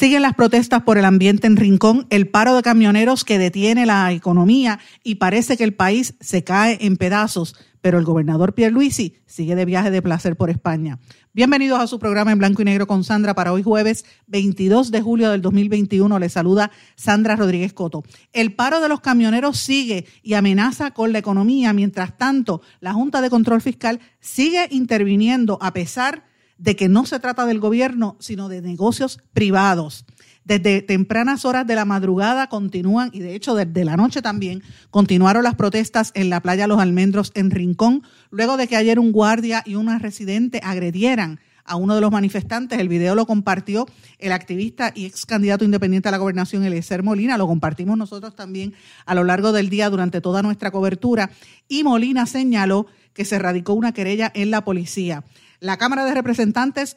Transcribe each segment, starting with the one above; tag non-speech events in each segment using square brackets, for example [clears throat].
Siguen las protestas por el ambiente en Rincón, el paro de camioneros que detiene la economía y parece que el país se cae en pedazos, pero el gobernador Pierluisi sigue de viaje de placer por España. Bienvenidos a su programa en blanco y negro con Sandra para hoy jueves 22 de julio del 2021. Les saluda Sandra Rodríguez Coto. El paro de los camioneros sigue y amenaza con la economía. Mientras tanto, la Junta de Control Fiscal sigue interviniendo a pesar de que no se trata del gobierno, sino de negocios privados. Desde tempranas horas de la madrugada continúan, y de hecho desde la noche también, continuaron las protestas en la playa Los Almendros en Rincón, luego de que ayer un guardia y una residente agredieran a uno de los manifestantes. El video lo compartió el activista y ex candidato independiente a la gobernación, Eliezer Molina. Lo compartimos nosotros también a lo largo del día durante toda nuestra cobertura. Y Molina señaló que se radicó una querella en la policía. La Cámara de Representantes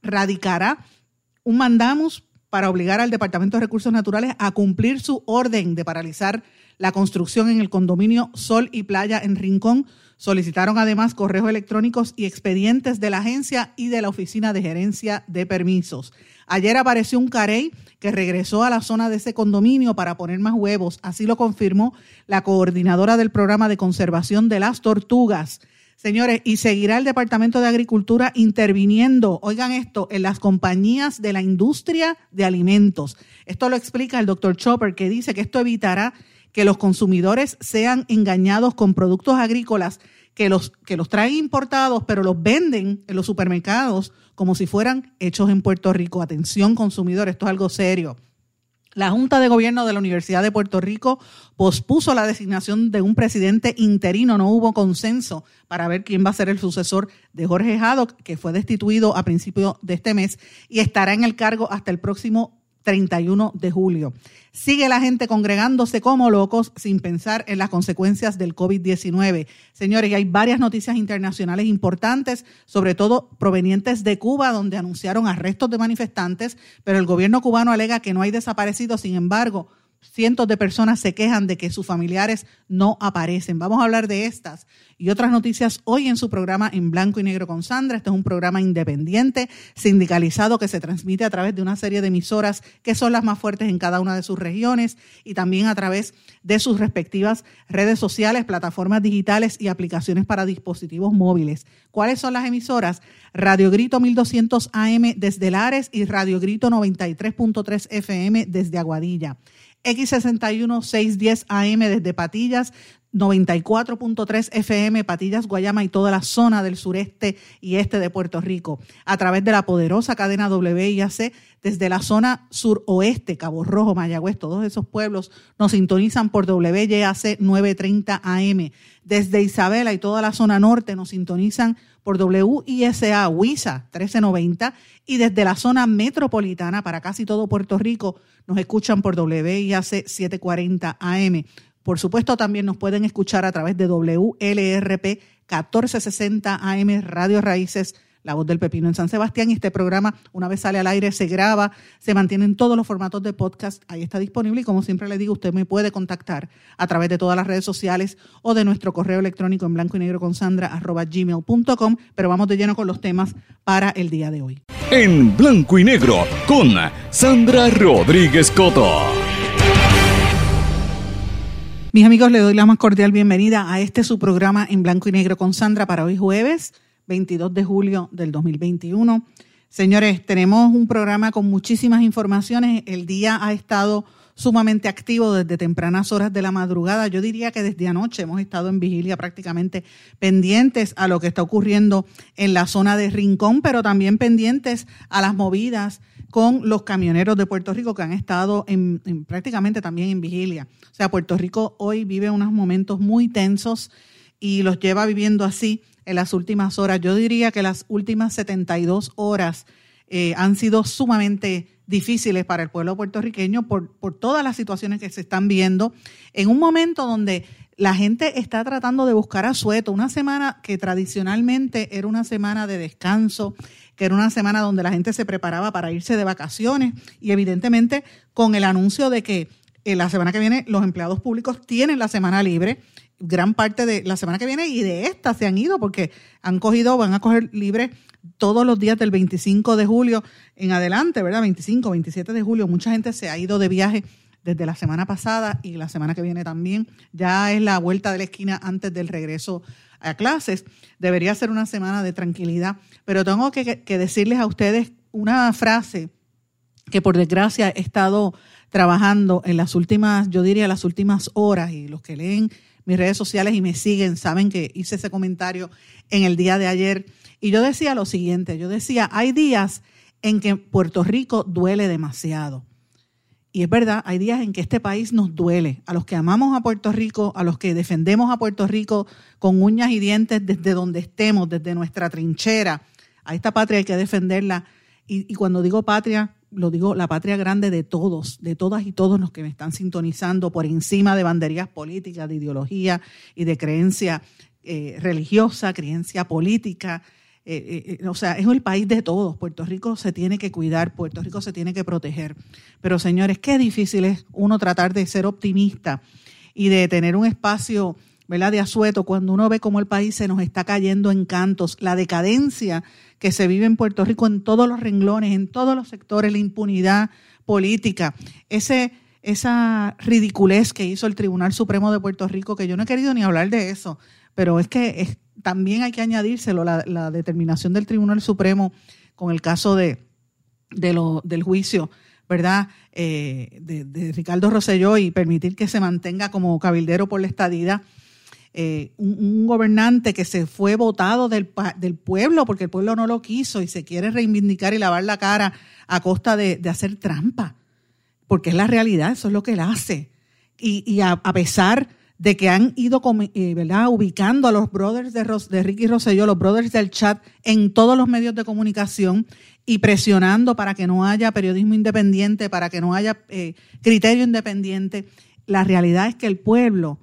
radicará un mandamus para obligar al Departamento de Recursos Naturales a cumplir su orden de paralizar la construcción en el condominio Sol y Playa en Rincón. Solicitaron además correos electrónicos y expedientes de la agencia y de la Oficina de Gerencia de Permisos. Ayer apareció un carey que regresó a la zona de ese condominio para poner más huevos. Así lo confirmó la coordinadora del programa de conservación de las tortugas. Señores, y seguirá el Departamento de Agricultura interviniendo, oigan esto, en las compañías de la industria de alimentos. Esto lo explica el doctor Chopper, que dice que esto evitará que los consumidores sean engañados con productos agrícolas que los, que los traen importados, pero los venden en los supermercados como si fueran hechos en Puerto Rico. Atención, consumidores, esto es algo serio. La Junta de Gobierno de la Universidad de Puerto Rico pospuso la designación de un presidente interino. No hubo consenso para ver quién va a ser el sucesor de Jorge Haddock, que fue destituido a principios de este mes y estará en el cargo hasta el próximo 31 de julio. Sigue la gente congregándose como locos sin pensar en las consecuencias del COVID-19. Señores, hay varias noticias internacionales importantes, sobre todo provenientes de Cuba, donde anunciaron arrestos de manifestantes, pero el gobierno cubano alega que no hay desaparecidos. Sin embargo, cientos de personas se quejan de que sus familiares no aparecen. Vamos a hablar de estas y otras noticias hoy en su programa en blanco y negro con Sandra. Este es un programa independiente, sindicalizado, que se transmite a través de una serie de emisoras que son las más fuertes en cada una de sus regiones y también a través de sus respectivas redes sociales, plataformas digitales y aplicaciones para dispositivos móviles. ¿Cuáles son las emisoras? Radio Grito 1200 AM desde Lares y Radio Grito 93.3 FM desde Aguadilla. X61 610 AM desde Patillas, 94.3 FM, Patillas, Guayama y toda la zona del sureste y este de Puerto Rico, a través de la poderosa cadena WIAC desde la zona suroeste, Cabo Rojo, Mayagüez, todos esos pueblos nos sintonizan por WYAC 930 AM. Desde Isabela y toda la zona norte nos sintonizan por WISA WISA 1390 y desde la zona metropolitana para casi todo Puerto Rico nos escuchan por WIAC 740 AM. Por supuesto, también nos pueden escuchar a través de WLRP 1460 AM Radio Raíces, La Voz del Pepino en San Sebastián. Y este programa, una vez sale al aire, se graba, se mantiene en todos los formatos de podcast. Ahí está disponible y como siempre le digo, usted me puede contactar a través de todas las redes sociales o de nuestro correo electrónico en blanco y negro con Sandra arroba gmail.com. Pero vamos de lleno con los temas para el día de hoy. En blanco y negro con Sandra Rodríguez Coto. Mis amigos, le doy la más cordial bienvenida a este su programa en blanco y negro con Sandra para hoy jueves 22 de julio del 2021. Señores, tenemos un programa con muchísimas informaciones. El día ha estado sumamente activo desde tempranas horas de la madrugada. Yo diría que desde anoche hemos estado en vigilia prácticamente pendientes a lo que está ocurriendo en la zona de Rincón, pero también pendientes a las movidas con los camioneros de Puerto Rico que han estado en, prácticamente también en vigilia. O sea, Puerto Rico hoy vive unos momentos muy tensos y los lleva viviendo así en las últimas horas. Yo diría que las últimas 72 horas eh, han sido sumamente difíciles para el pueblo puertorriqueño por, por todas las situaciones que se están viendo en un momento donde la gente está tratando de buscar asueto. Una semana que tradicionalmente era una semana de descanso, que era una semana donde la gente se preparaba para irse de vacaciones y evidentemente con el anuncio de que eh, la semana que viene los empleados públicos tienen la semana libre, gran parte de la semana que viene y de esta se han ido porque han cogido, van a coger libre todos los días del 25 de julio en adelante, ¿verdad? 25, 27 de julio. Mucha gente se ha ido de viaje desde la semana pasada y la semana que viene también. Ya es la vuelta de la esquina antes del regreso a clases. Debería ser una semana de tranquilidad, pero tengo que, decirles a ustedes una frase que por desgracia he estado trabajando en las últimas, yo diría las últimas horas, y los que leen mis redes sociales y me siguen saben que hice ese comentario en el día de ayer. Y yo decía lo siguiente, yo decía, hay días en que Puerto Rico duele demasiado. Y es verdad, hay días en que este país nos duele. A los que amamos a Puerto Rico, a los que defendemos a Puerto Rico con uñas y dientes desde donde estemos, desde nuestra trinchera. A esta patria hay que defenderla. Y, cuando digo patria, lo digo la patria grande de todos, de todas y todos los que me están sintonizando por encima de banderías políticas, de ideología y de creencia eh, religiosa, creencia política, eh, eh, o sea, es el país de todos. Puerto Rico se tiene que cuidar, Puerto Rico se tiene que proteger. Pero señores, qué difícil es uno tratar de ser optimista y de tener un espacio ¿verdad? de asueto cuando uno ve cómo el país se nos está cayendo en cantos, la decadencia que se vive en Puerto Rico en todos los renglones, en todos los sectores, la impunidad política, ese, esa ridiculez que hizo el Tribunal Supremo de Puerto Rico, que yo no he querido ni hablar de eso, pero es que es, también hay que añadírselo la, determinación del Tribunal Supremo con el caso de, del juicio, ¿verdad? Eh, de, Ricardo Rosselló y permitir que se mantenga como cabildero por la estadía. Eh, un, gobernante que se fue votado del, del, pueblo porque el pueblo no lo quiso y se quiere reivindicar y lavar la cara a costa de, hacer trampa, porque es la realidad, eso es lo que él hace. Y, a, pesar de que han ido eh, ubicando a los brothers de, de Ricky Rosselló, los brothers del chat, en todos los medios de comunicación y presionando para que no haya periodismo independiente, para que no haya eh, criterio independiente. La realidad es que el pueblo,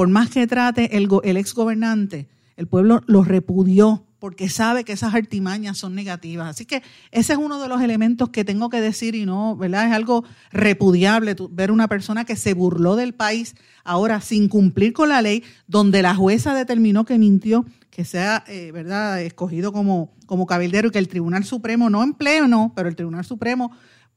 por más que trate el, el ex gobernante, el pueblo lo repudió porque sabe que esas artimañas son negativas. Así que ese es uno de los elementos que tengo que decir y no, ¿verdad? Es algo repudiable ver una persona que se burló del país ahora sin cumplir con la ley, donde la jueza determinó que mintió, que sea, eh, ¿verdad?, escogido como, como cabildero y que el Tribunal Supremo, no en pleno, pero el Tribunal Supremo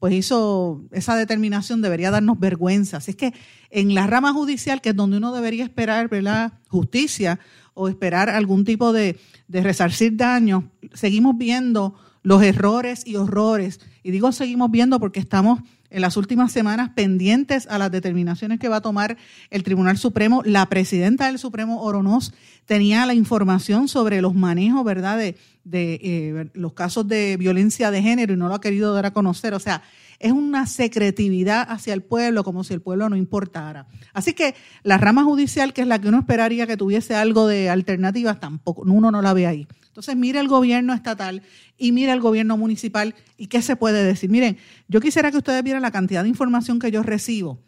pues hizo esa determinación, debería darnos vergüenza. Así es que en la rama judicial, que es donde uno debería esperar, ¿verdad?, justicia, o esperar algún tipo de, resarcir daños, seguimos viendo los errores y horrores. Y digo seguimos viendo porque estamos en las últimas semanas pendientes a las determinaciones que va a tomar el Tribunal Supremo. La presidenta del Supremo, Oronoz, tenía la información sobre los manejos, ¿verdad?, de, de eh, los casos de violencia de género y no lo ha querido dar a conocer. O sea, es una secretividad hacia el pueblo, como si el pueblo no importara. Así que la rama judicial, que es la que uno esperaría que tuviese algo de alternativas, tampoco, uno no la ve ahí. Entonces, mire el gobierno estatal y mire el gobierno municipal y qué se puede decir. Miren, yo quisiera que ustedes vieran la cantidad de información que yo recibo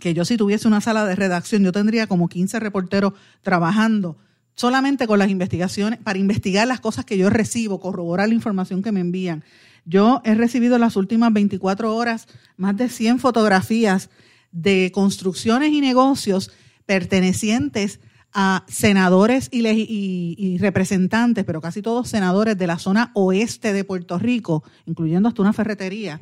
que yo si tuviese una sala de redacción, yo tendría como 15 reporteros trabajando solamente con las investigaciones, para investigar las cosas que yo recibo, corroborar la información que me envían. Yo he recibido en las últimas 24 horas más de 100 fotografías de construcciones y negocios pertenecientes a senadores y, representantes, pero casi todos senadores de la zona oeste de Puerto Rico, incluyendo hasta una ferretería,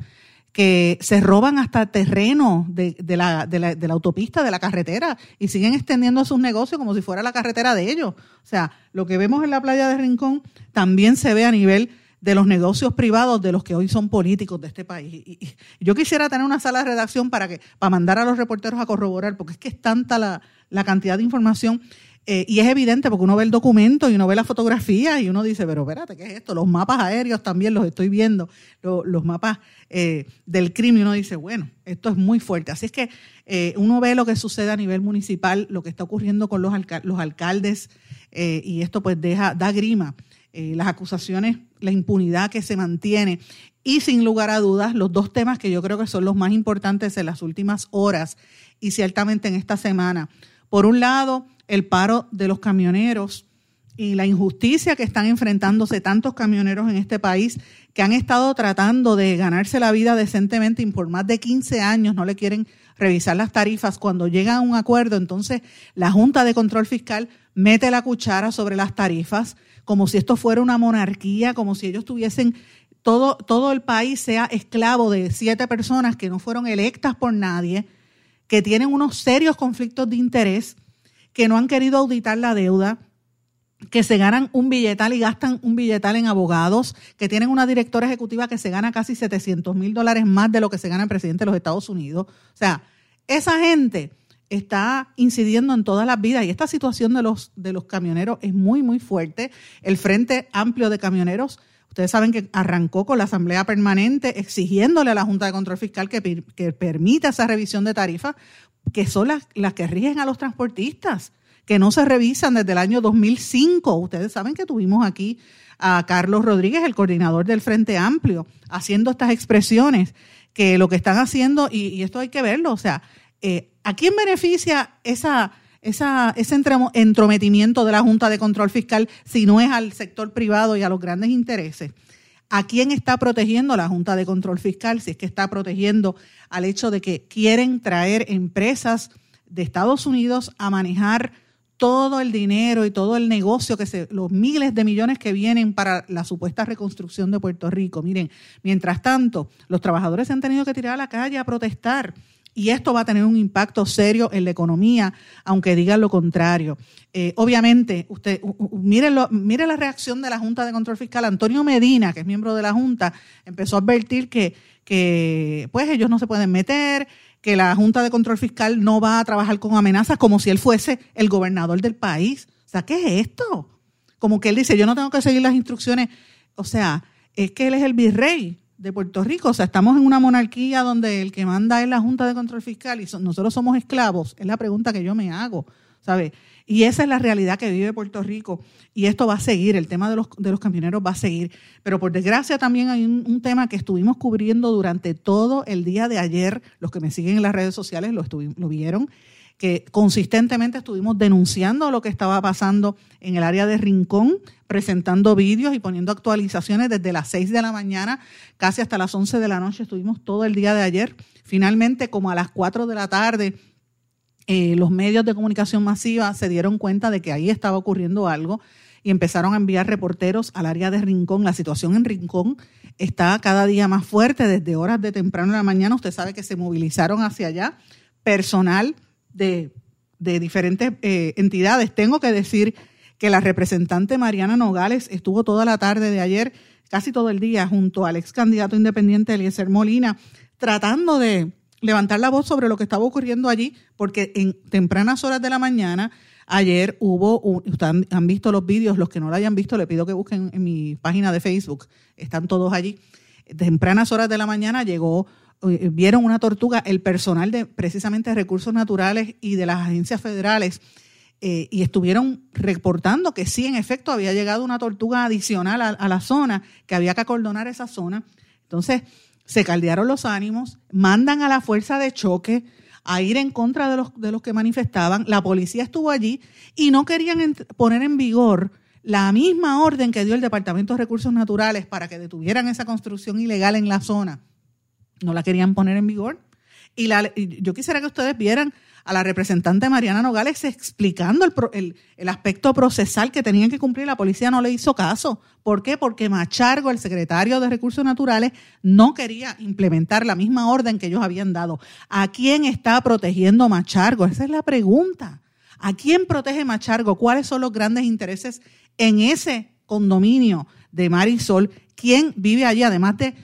que se roban hasta terreno de, la, de, la, autopista, de la carretera, y siguen extendiendo sus negocios como si fuera la carretera de ellos. O sea, lo que vemos en la playa de Rincón también se ve a nivel de los negocios privados de los que hoy son políticos de este país. Y, yo quisiera tener una sala de redacción para que para mandar a los reporteros a corroborar, porque es que es tanta la, cantidad de información. eh, y es evidente porque uno ve el documento y uno ve la fotografía y uno dice, pero espérate, ¿qué es esto? Los mapas aéreos también los estoy viendo, los mapas eh, del crimen, y uno dice, bueno, esto es muy fuerte. Así es que eh, uno ve lo que sucede a nivel municipal, lo que está ocurriendo con los, los alcaldes, y esto pues deja, da grima. las acusaciones, la impunidad que se mantiene y sin lugar a dudas los dos temas que yo creo que son los más importantes en las últimas horas y ciertamente en esta semana. Por un lado, el paro de los camioneros y la injusticia que están enfrentándose tantos camioneros en este país que han estado tratando de ganarse la vida decentemente y por más de 15 años no le quieren revisar las tarifas. Cuando llegan a un acuerdo, entonces la Junta de Control Fiscal mete la cuchara sobre las tarifas como si esto fuera una monarquía, como si ellos tuviesen todo, todo el país sea esclavo de siete personas que no fueron electas por nadie, que tienen unos serios conflictos de interés que no han querido auditar la deuda, que se ganan un billetal y gastan un billetal en abogados, que tienen una directora ejecutiva que se gana casi 700 mil dólares más de lo que se gana el presidente de los Estados Unidos. O sea, esa gente está incidiendo en todas las vidas y esta situación de los, de los camioneros es muy, muy fuerte. El Frente Amplio de Camioneros, ustedes saben que arrancó con la Asamblea Permanente exigiéndole a la Junta de Control Fiscal que, que permita esa revisión de tarifas que son las, las que rigen a los transportistas, que no se revisan desde el año 2005. Ustedes saben que tuvimos aquí a Carlos Rodríguez, el coordinador del Frente Amplio, haciendo estas expresiones, que lo que están haciendo, y, esto hay que verlo, o sea, eh, ¿a quién beneficia esa, esa, ese entrometimiento de la Junta de Control Fiscal si no es al sector privado y a los grandes intereses? ¿A quién está protegiendo la Junta de Control Fiscal? Si es que está protegiendo al hecho de que quieren traer empresas de Estados Unidos a manejar todo el dinero y todo el negocio, que se, los miles de millones que vienen para la supuesta reconstrucción de Puerto Rico. Miren, mientras tanto, los trabajadores se han tenido que tirar a la calle a protestar y esto va a tener un impacto serio en la economía, aunque digan lo contrario. Eh, obviamente, usted mire, mire la reacción de la Junta de Control Fiscal. Antonio Medina, que es miembro de la Junta, empezó a advertir que, que pues ellos no se pueden meter, que la Junta de Control Fiscal no va a trabajar con amenazas como si él fuese el gobernador del país. O sea, ¿qué es esto? Como que él dice, yo no tengo que seguir las instrucciones. O sea, es que él es el virrey de Puerto Rico. O sea, estamos en una monarquía donde el que manda es la Junta de Control Fiscal y nosotros somos esclavos. Es la pregunta que yo me hago, ¿sabe? Y esa es la realidad que vive Puerto Rico. Y esto va a seguir, el tema de los, de los camioneros va a seguir. Pero por desgracia también hay un, tema que estuvimos cubriendo durante todo el día de ayer. Los que me siguen en las redes sociales lo, lo vieron que consistentemente estuvimos denunciando lo que estaba pasando en el área de Rincón, presentando vídeos y poniendo actualizaciones desde las 6 de la mañana casi hasta las 11 de la noche. Estuvimos todo el día de ayer. Finalmente, como a las 4 de la tarde, eh, los medios de comunicación masiva se dieron cuenta de que ahí estaba ocurriendo algo y empezaron a enviar reporteros al área de Rincón. La situación en Rincón está cada día más fuerte desde horas de temprano en la mañana. Usted sabe que se movilizaron hacia allá personal de, diferentes eh, entidades. Tengo que decir que la representante Mariana Nogales estuvo toda la tarde de ayer, casi todo el día, junto al ex candidato independiente Eliezer Molina, tratando de levantar la voz sobre lo que estaba ocurriendo allí, porque en tempranas horas de la mañana, ayer hubo, ustedes han visto los vídeos, los que no lo hayan visto, le pido que busquen en mi página de Facebook, están todos allí. Tempranas horas de la mañana llegó vieron una tortuga, el personal de precisamente recursos naturales y de las agencias federales, eh, y estuvieron reportando que sí, en efecto, había llegado una tortuga adicional a, la zona, que había que acordonar esa zona. Entonces, se caldearon los ánimos, mandan a la fuerza de choque a ir en contra de los, de los que manifestaban. La policía estuvo allí y no querían poner en vigor la misma orden que dio el Departamento de Recursos Naturales para que detuvieran esa construcción ilegal en la zona no la querían poner en vigor. Y, la, yo quisiera que ustedes vieran a la representante Mariana Nogales explicando el, el, aspecto procesal que tenían que cumplir. La policía no le hizo caso. ¿Por qué? Porque Machargo, el secretario de Recursos Naturales, no quería implementar la misma orden que ellos habían dado. ¿A quién está protegiendo Machargo? Esa es la pregunta. ¿A quién protege Machargo? ¿Cuáles son los grandes intereses en ese condominio de Marisol? ¿Quién vive allí? Además de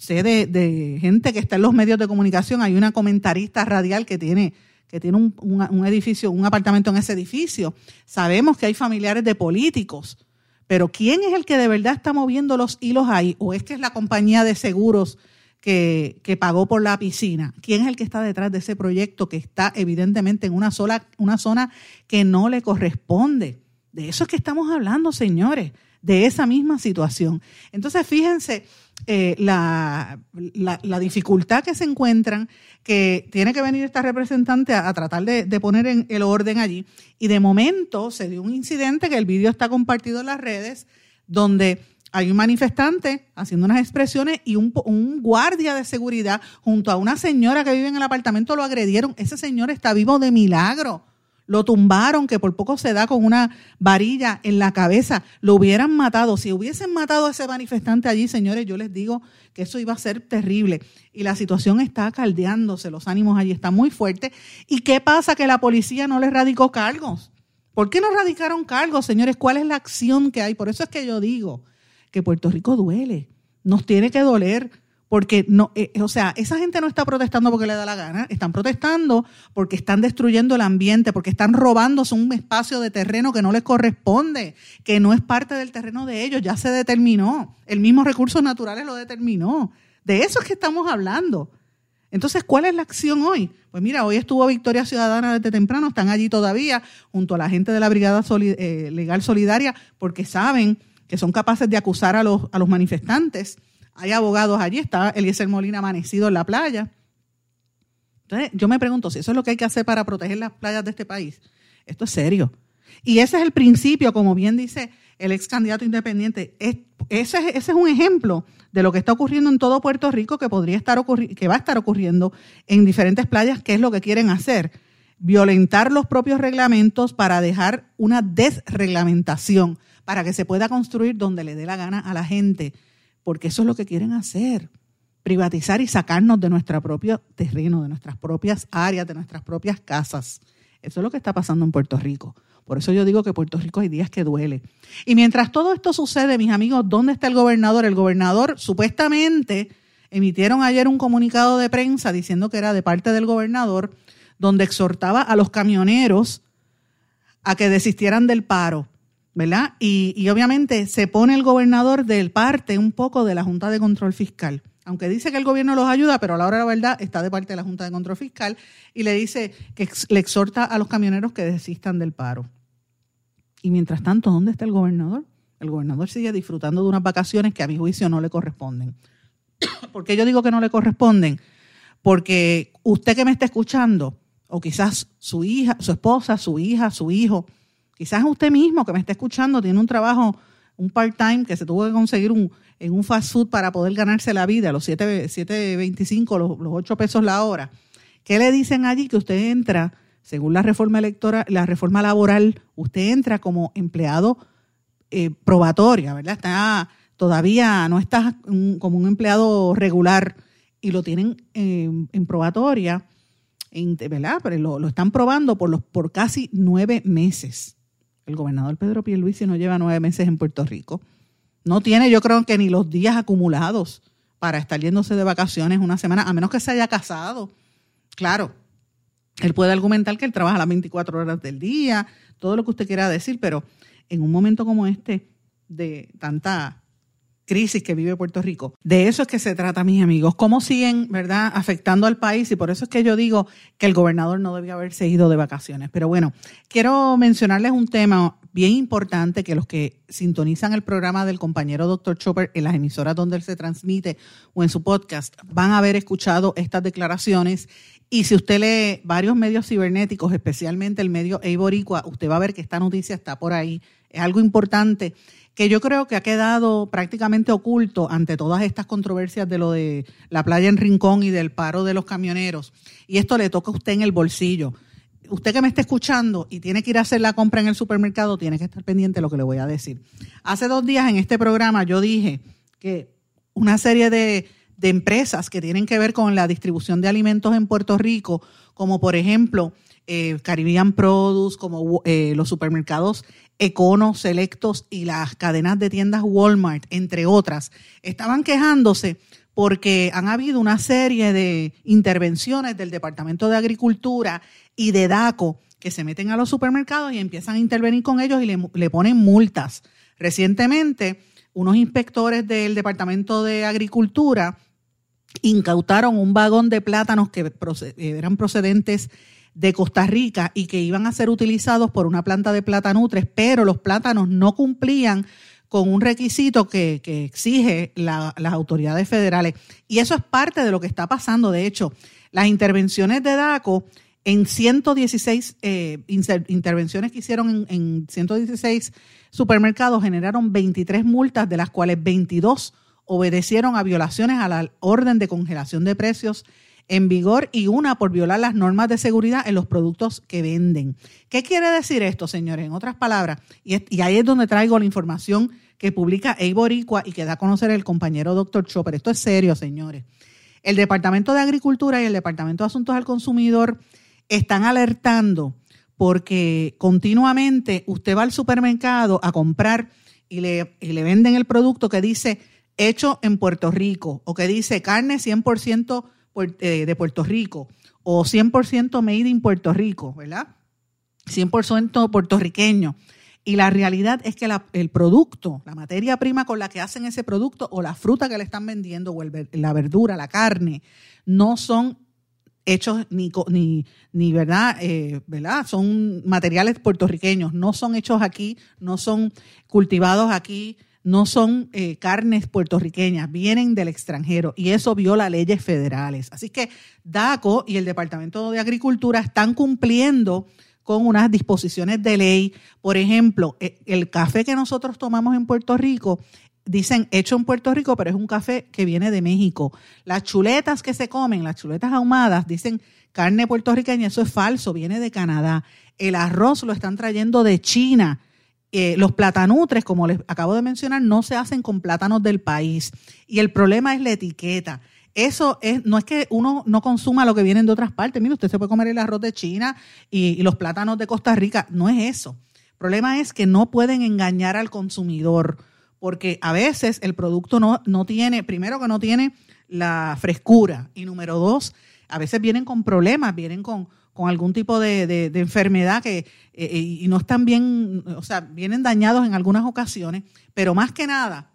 sé de, gente que está en los medios de comunicación, hay una comentarista radial que tiene que tiene un, un, edificio, un apartamento en ese edificio. Sabemos que hay familiares de políticos, pero ¿quién es el que de verdad está moviendo los hilos ahí? ¿O es que es la compañía de seguros que, que, pagó por la piscina? ¿Quién es el que está detrás de ese proyecto que está evidentemente en una, sola, una zona que no le corresponde? De eso es que estamos hablando, señores, de esa misma situación. Entonces, fíjense eh, la, la, dificultad que se encuentran, que tiene que venir esta representante a, tratar de, de, poner en el orden allí. Y de momento se dio un incidente que el vídeo está compartido en las redes, donde hay un manifestante haciendo unas expresiones y un, un, guardia de seguridad junto a una señora que vive en el apartamento lo agredieron. Ese señor está vivo de milagro lo tumbaron, que por poco se da con una varilla en la cabeza, lo hubieran matado. Si hubiesen matado a ese manifestante allí, señores, yo les digo que eso iba a ser terrible. Y la situación está caldeándose, los ánimos allí están muy fuertes. ¿Y qué pasa? Que la policía no les radicó cargos. ¿Por qué no radicaron cargos, señores? ¿Cuál es la acción que hay? Por eso es que yo digo que Puerto Rico duele. Nos tiene que doler porque no, eh, o sea, esa gente no está protestando porque le da la gana, están protestando porque están destruyendo el ambiente, porque están robándose un espacio de terreno que no les corresponde, que no es parte del terreno de ellos, ya se determinó, el mismo recursos naturales lo determinó. De eso es que estamos hablando. Entonces, ¿cuál es la acción hoy? Pues mira, hoy estuvo Victoria Ciudadana desde temprano, están allí todavía junto a la gente de la Brigada eh, Legal Solidaria porque saben que son capaces de acusar a los, a los manifestantes hay abogados allí, está Eliezer Molina amanecido en la playa. Entonces, yo me pregunto si eso es lo que hay que hacer para proteger las playas de este país. Esto es serio. Y ese es el principio, como bien dice el ex candidato independiente. ese, es un ejemplo de lo que está ocurriendo en todo Puerto Rico, que podría estar que va a estar ocurriendo en diferentes playas, que es lo que quieren hacer. Violentar los propios reglamentos para dejar una desreglamentación, para que se pueda construir donde le dé la gana a la gente porque eso es lo que quieren hacer, privatizar y sacarnos de nuestro propio terreno, de nuestras propias áreas, de nuestras propias casas. Eso es lo que está pasando en Puerto Rico. Por eso yo digo que Puerto Rico hay días que duele. Y mientras todo esto sucede, mis amigos, ¿dónde está el gobernador? El gobernador supuestamente emitieron ayer un comunicado de prensa diciendo que era de parte del gobernador, donde exhortaba a los camioneros a que desistieran del paro. ¿Verdad? Y, obviamente se pone el gobernador del parte un poco de la Junta de Control Fiscal. Aunque dice que el gobierno los ayuda, pero a la hora de la verdad está de parte de la Junta de Control Fiscal y le dice que le exhorta a los camioneros que desistan del paro. Y mientras tanto, ¿dónde está el gobernador? El gobernador sigue disfrutando de unas vacaciones que a mi juicio no le corresponden. [coughs] ¿Por qué yo digo que no le corresponden? Porque usted que me está escuchando, o quizás su hija, su esposa, su hija, su hijo, Quizás usted mismo que me está escuchando tiene un trabajo, un part-time que se tuvo que conseguir en un fast food para poder ganarse la vida, los 7.25, los, los 8 pesos la hora. ¿Qué le dicen allí? Que usted entra, según la reforma electoral, la reforma laboral, usted entra como empleado eh, probatoria, ¿verdad? Está, todavía no está como un empleado regular y lo tienen en probatoria, ¿verdad? Pero lo, lo, están probando por, los, por casi nueve meses. El gobernador Pedro Pierluisi no lleva nueve meses en Puerto Rico. No tiene, yo creo que ni los días acumulados para estar yéndose de vacaciones una semana, a menos que se haya casado. Claro, él puede argumentar que él trabaja las 24 horas del día, todo lo que usted quiera decir, pero en un momento como este, de tanta crisis que vive Puerto Rico. De eso es que se trata, mis amigos. ¿Cómo siguen, verdad, afectando al país? Y por eso es que yo digo que el gobernador no debía haberse ido de vacaciones. Pero bueno, quiero mencionarles un tema bien importante que los que sintonizan el programa del compañero Dr. Chopper en las emisoras donde él se transmite o en su podcast van a haber escuchado estas declaraciones. Y si usted lee varios medios cibernéticos, especialmente el medio Eiboricua, usted va a ver que esta noticia está por ahí. Es algo importante que yo creo que ha quedado prácticamente oculto ante todas estas controversias de lo de la playa en Rincón y del paro de los camioneros. Y esto le toca a usted en el bolsillo. Usted que me está escuchando y tiene que ir a hacer la compra en el supermercado, tiene que estar pendiente de lo que le voy a decir. Hace dos días en este programa yo dije que una serie de, de empresas que tienen que ver con la distribución de alimentos en Puerto Rico, como por ejemplo eh, Caribbean Produce, como eh, los supermercados Econo, Selectos y las cadenas de tiendas Walmart, entre otras, estaban quejándose porque han habido una serie de intervenciones del Departamento de Agricultura y de DACO que se meten a los supermercados y empiezan a intervenir con ellos y le, ponen multas. Recientemente, unos inspectores del Departamento de Agricultura incautaron un vagón de plátanos que eran procedentes de Costa Rica y que iban a ser utilizados por una planta de platanutres, pero los plátanos no cumplían con un requisito que, exige las autoridades federales. Y eso es parte de lo que está pasando. De hecho, las intervenciones de DACO en 116 eh, intervenciones que hicieron en, en 116 supermercados generaron 23 multas, de las cuales 22 obedecieron a violaciones a la orden de congelación de precios en vigor y una por violar las normas de seguridad en los productos que venden. ¿Qué quiere decir esto, señores? En otras palabras, y, ahí es donde traigo la información que publica Eiboricua y que da a conocer el compañero doctor Chopper. Esto es serio, señores. El Departamento de Agricultura y el Departamento de Asuntos al Consumidor están alertando porque continuamente usted va al supermercado a comprar y le, y le venden el producto que dice hecho en Puerto Rico o que dice carne 100% eh, de Puerto Rico o 100% made in Puerto Rico, ¿verdad? 100% puertorriqueño. Y la realidad es que el producto, la materia prima con la que hacen ese producto o la fruta que le están vendiendo o la verdura, la carne, no son hechos ni, ni, ni ¿verdad? Eh, ¿verdad? Son materiales puertorriqueños, no son hechos aquí, no son cultivados aquí, no son eh, carnes puertorriqueñas, vienen del extranjero y eso viola leyes federales. Así que DACO y el Departamento de Agricultura están cumpliendo con unas disposiciones de ley. Por ejemplo, e, el café que nosotros tomamos en Puerto Rico, dicen hecho en Puerto Rico, pero es un café que viene de México. Las chuletas que se comen, las chuletas ahumadas, dicen carne puertorriqueña, eso es falso, viene de Canadá. El arroz lo están trayendo de China eh, los platanutres, como les acabo de mencionar, no se hacen con plátanos del país. Y el problema es la etiqueta. Eso es, no es que uno no consuma lo que viene de otras partes. Mire, usted se puede comer el arroz de China y, los plátanos de Costa Rica. No es eso. El problema es que no pueden engañar al consumidor, porque a veces el producto no, no tiene, primero que no tiene la frescura, y número dos, a veces vienen con problemas, vienen con, con algún tipo de, enfermedad que, eh, eh, y no están bien, o sea, vienen dañados en algunas ocasiones, pero más que nada,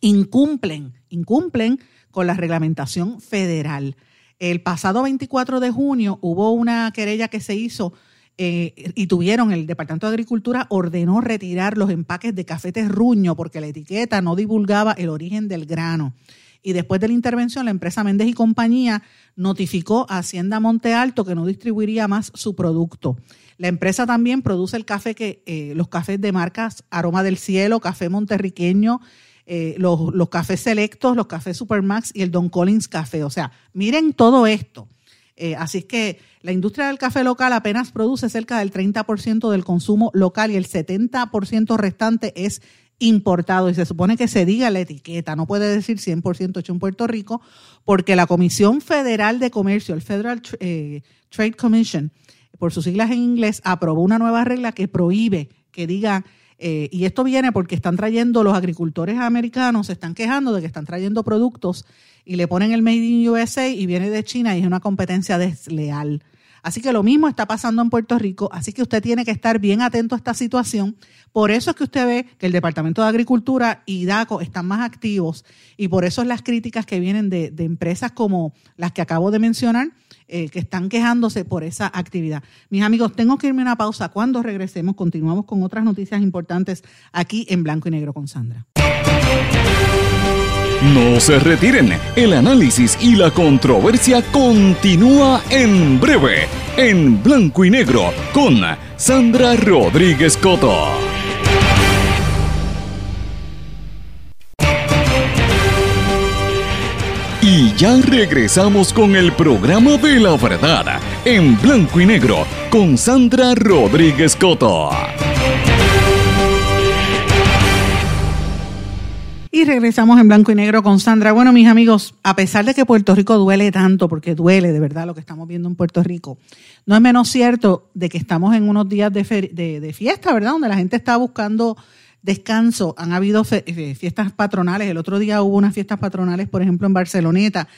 incumplen, incumplen con la reglamentación federal. El pasado 24 de junio hubo una querella que se hizo eh, y tuvieron, el Departamento de Agricultura ordenó retirar los empaques de café terruño porque la etiqueta no divulgaba el origen del grano y después de la intervención la empresa Méndez y compañía notificó a Hacienda Monte Alto que no distribuiría más su producto. La empresa también produce el café que eh, los cafés de marcas Aroma del Cielo, Café Monterriqueño, eh, los, los, cafés selectos, los cafés Supermax y el Don Collins Café. O sea, miren todo esto. Eh, así es que la industria del café local apenas produce cerca del 30% del consumo local y el 70% restante es importado. Y se supone que se diga la etiqueta, no puede decir 100% hecho en Puerto Rico, porque la Comisión Federal de Comercio, el Federal eh, Trade Commission, por sus siglas en inglés, aprobó una nueva regla que prohíbe que diga, eh, y esto viene porque están trayendo los agricultores americanos, se están quejando de que están trayendo productos y le ponen el Made in USA y viene de China y es una competencia desleal. Así que lo mismo está pasando en Puerto Rico, así que usted tiene que estar bien atento a esta situación. Por eso es que usted ve que el Departamento de Agricultura y DACO están más activos y por eso es las críticas que vienen de, empresas como las que acabo de mencionar, eh, que están quejándose por esa actividad. Mis amigos, tengo que irme a una pausa. Cuando regresemos, continuamos con otras noticias importantes aquí en Blanco y Negro con Sandra. No se retiren, el análisis y la controversia continúa en breve, en blanco y negro, con Sandra Rodríguez Coto. Ya regresamos con el programa de la verdad, en blanco y negro, con Sandra Rodríguez Coto. Y regresamos en blanco y negro con Sandra. Bueno, mis amigos, a pesar de que Puerto Rico duele tanto, porque duele de verdad lo que estamos viendo en Puerto Rico, no es menos cierto de que estamos en unos días de, fiesta, ¿verdad? Donde la gente está buscando descanso han habido eh, fiestas patronales. El otro día hubo unas fiestas patronales, por ejemplo, en Barceloneta,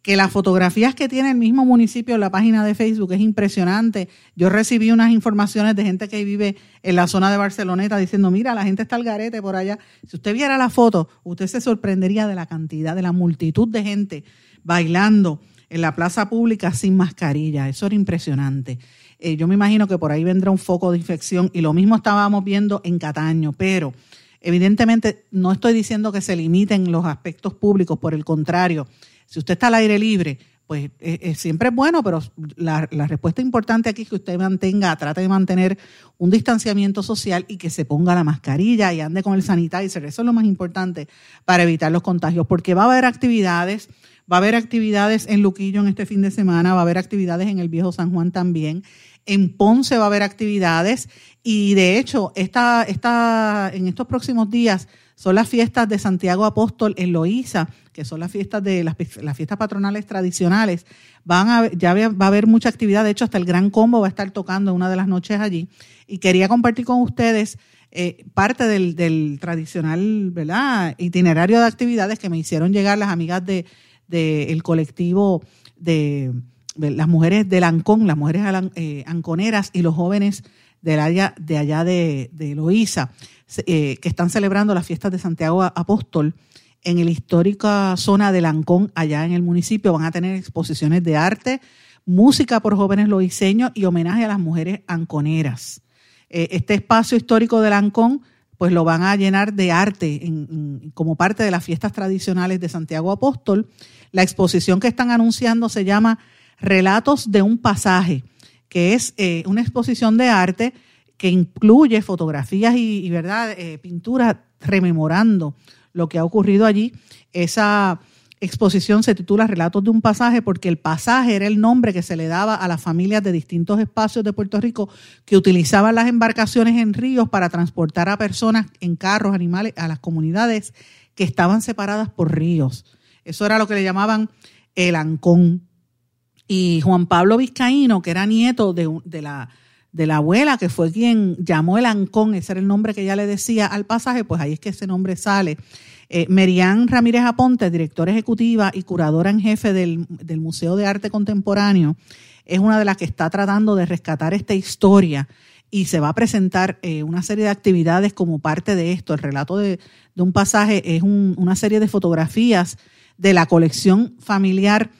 que las fotografías que tiene el mismo municipio en la página de Facebook es impresionante. Yo recibí unas informaciones de gente que vive en la zona de Barceloneta diciendo, mira, la gente está al garete por allá. Si usted viera la foto, usted se sorprendería de la cantidad, de la multitud de gente bailando en la plaza pública sin mascarilla. Eso era impresionante. Eh, yo me imagino que por ahí vendrá un foco de infección y lo mismo estábamos viendo en Cataño, pero evidentemente no estoy diciendo que se limiten los aspectos públicos, por el contrario, si usted está al aire libre, pues eh, eh, siempre es bueno, pero la, respuesta importante aquí es que usted mantenga, trate de mantener un distanciamiento social y que se ponga la mascarilla y ande con el sanitizer. Eso es lo más importante para evitar los contagios, porque va a haber actividades, va a haber actividades en Luquillo en este fin de semana, va a haber actividades en el Viejo San Juan también. En Ponce va a haber actividades y de hecho esta, esta, en estos próximos días son las fiestas de Santiago Apóstol en Loíza, que son las fiestas de las, fiestas patronales tradicionales. Van ya va a haber mucha actividad, de hecho hasta el Gran Combo va a estar tocando una de las noches allí. Y quería compartir con ustedes eh, parte del, tradicional ¿verdad? itinerario de actividades que me hicieron llegar las amigas del de, colectivo de las mujeres de Ancón, las mujeres eh, anconeras y los jóvenes del área de allá de, de eh, que están celebrando las fiestas de Santiago Apóstol en la histórica zona de Lancón, allá en el municipio. Van a tener exposiciones de arte, música por jóvenes loiseños y homenaje a las mujeres anconeras. Eh, este espacio histórico de Lancón pues lo van a llenar de arte como parte de las fiestas tradicionales de Santiago Apóstol. La exposición que están anunciando se llama Relatos de un pasaje, que es eh, una exposición de arte que incluye fotografías y, verdad eh, pinturas rememorando lo que ha ocurrido allí. Esa exposición se titula Relatos de un pasaje porque el pasaje era el nombre que se le daba a las familias de distintos espacios de Puerto Rico que utilizaban las embarcaciones en ríos para transportar a personas en carros, animales, a las comunidades que estaban separadas por ríos. Eso era lo que le llamaban el ancón. Y Juan Pablo Vizcaíno, que era nieto de, de, la, de la abuela, que fue quien llamó el Ancón, ese era el nombre que ella le decía al pasaje, pues ahí es que ese nombre sale. Eh, Merian Ramírez Aponte, directora ejecutiva y curadora en jefe del, Museo de Arte Contemporáneo, es una de las que está tratando de rescatar esta historia y se va a presentar eh, una serie de actividades como parte de esto. El relato de, un pasaje es una serie de fotografías de la colección familiar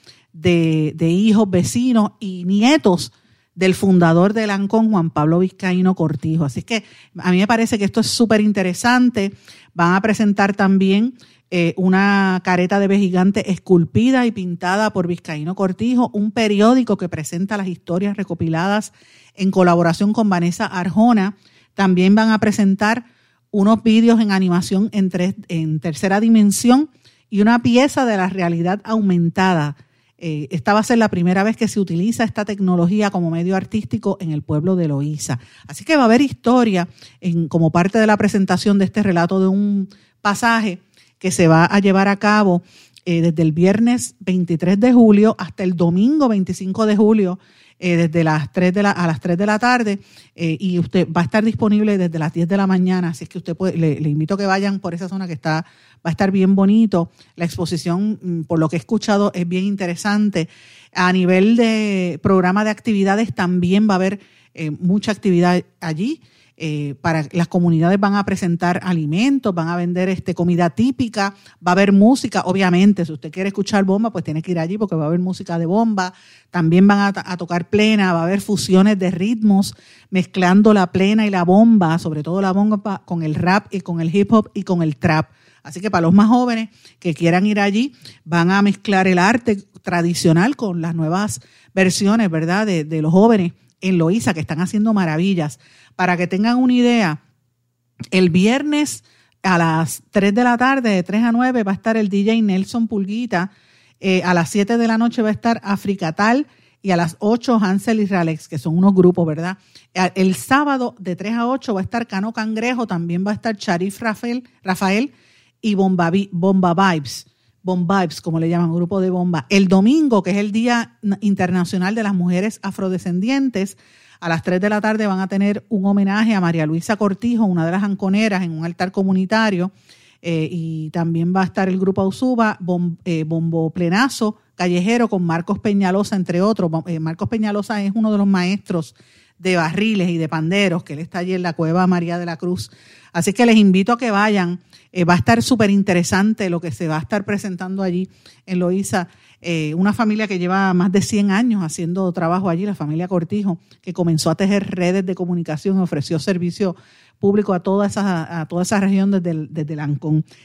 de, hijos, vecinos y nietos del fundador del ANCON, Juan Pablo Vizcaíno Cortijo. Así que a mí me parece que esto es súper interesante. Van a presentar también eh, una careta de gigante esculpida y pintada por Vizcaíno Cortijo, un periódico que presenta las historias recopiladas en colaboración con Vanessa Arjona. También van a presentar unos vídeos en animación en, en tercera dimensión y una pieza de la realidad aumentada eh, esta va a ser la primera vez que se utiliza esta tecnología como medio artístico en el pueblo de Loíza. Así que va a haber historia en, como parte de la presentación de este relato de un pasaje que se va a llevar a cabo eh, desde el viernes 23 de julio hasta el domingo 25 de julio eh, desde las 3 de la, a las 3 de la tarde eh, y usted va a estar disponible desde las 10 de la mañana, así es que usted puede, le, invito a que vayan por esa zona que está, va a estar bien bonito. La exposición, mm, por lo que he escuchado, es bien interesante. A nivel de programa de actividades también va a haber eh, mucha actividad allí. Eh, para las comunidades van a presentar alimentos, van a vender este comida típica, va a haber música, obviamente, si usted quiere escuchar bomba, pues tiene que ir allí porque va a haber música de bomba, también van a, tocar plena, va a haber fusiones de ritmos, mezclando la plena y la bomba, sobre todo la bomba con el rap y con el hip hop y con el trap. Así que para los más jóvenes que quieran ir allí, van a mezclar el arte tradicional con las nuevas versiones, ¿verdad?, de, de los jóvenes en Loíza, que están haciendo maravillas. Para que tengan una idea, el viernes a las 3 de la tarde, de 3 a 9, va a estar el DJ Nelson Pulguita. Eh, a las 7 de la noche va a estar Africatal y a las 8 Hansel y Ralex, que son unos grupos, ¿verdad? El sábado de 3 a 8 va a estar Cano Cangrejo, también va a estar Charif Rafael, Rafael y Bomba Vibes. Bomba Vibes, como le llaman, grupo de bomba. El domingo, que es el Día Internacional de las Mujeres Afrodescendientes, A las 3 de la tarde van a tener un homenaje a María Luisa Cortijo, una de las anconeras, en un altar comunitario. Eh, y también va a estar el grupo Ausuba, eh, Bombo Plenazo, Callejero, con Marcos Peñalosa, entre otros. Eh, Marcos Peñalosa es uno de los maestros de barriles y de panderos, que él está allí en la cueva María de la Cruz. Así que les invito a que vayan. Eh, va a estar súper interesante lo que se va a estar presentando allí en Loíza. Eh, una familia que lleva más de 100 años haciendo trabajo allí, la familia Cortijo, que comenzó a tejer redes de comunicación, ofreció servicio público a toda esa, a toda esa región desde el, desde el.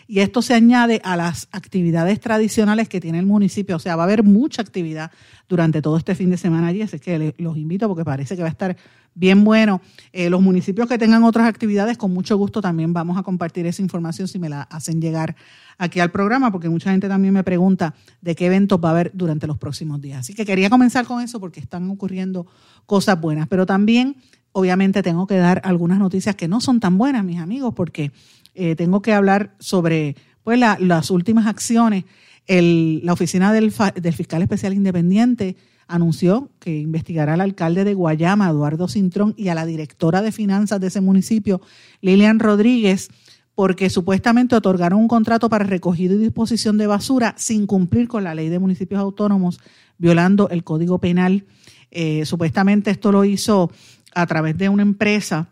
Y esto se añade a las actividades tradicionales que tiene el municipio. O sea, va a haber mucha actividad durante todo este fin de semana allí, así que los invito porque parece que va a estar bien bueno. Eh, los municipios que tengan otras actividades, con mucho gusto también vamos a compartir esa información si me la hacen llegar aquí al programa, porque mucha gente también me pregunta de qué eventos va a haber durante los próximos días. Así que quería comenzar con eso porque están ocurriendo cosas buenas, pero también obviamente tengo que dar algunas noticias que no son tan buenas, mis amigos, porque eh, tengo que hablar sobre pues, las últimas acciones. la oficina del, del, fiscal especial independiente anunció que investigará al alcalde de Guayama, Eduardo Cintrón, y a la directora de finanzas de ese municipio, Lilian Rodríguez, porque supuestamente otorgaron un contrato para recogido y disposición de basura sin cumplir con la ley de municipios autónomos, violando el código penal. Eh, supuestamente esto lo hizo a través de una empresa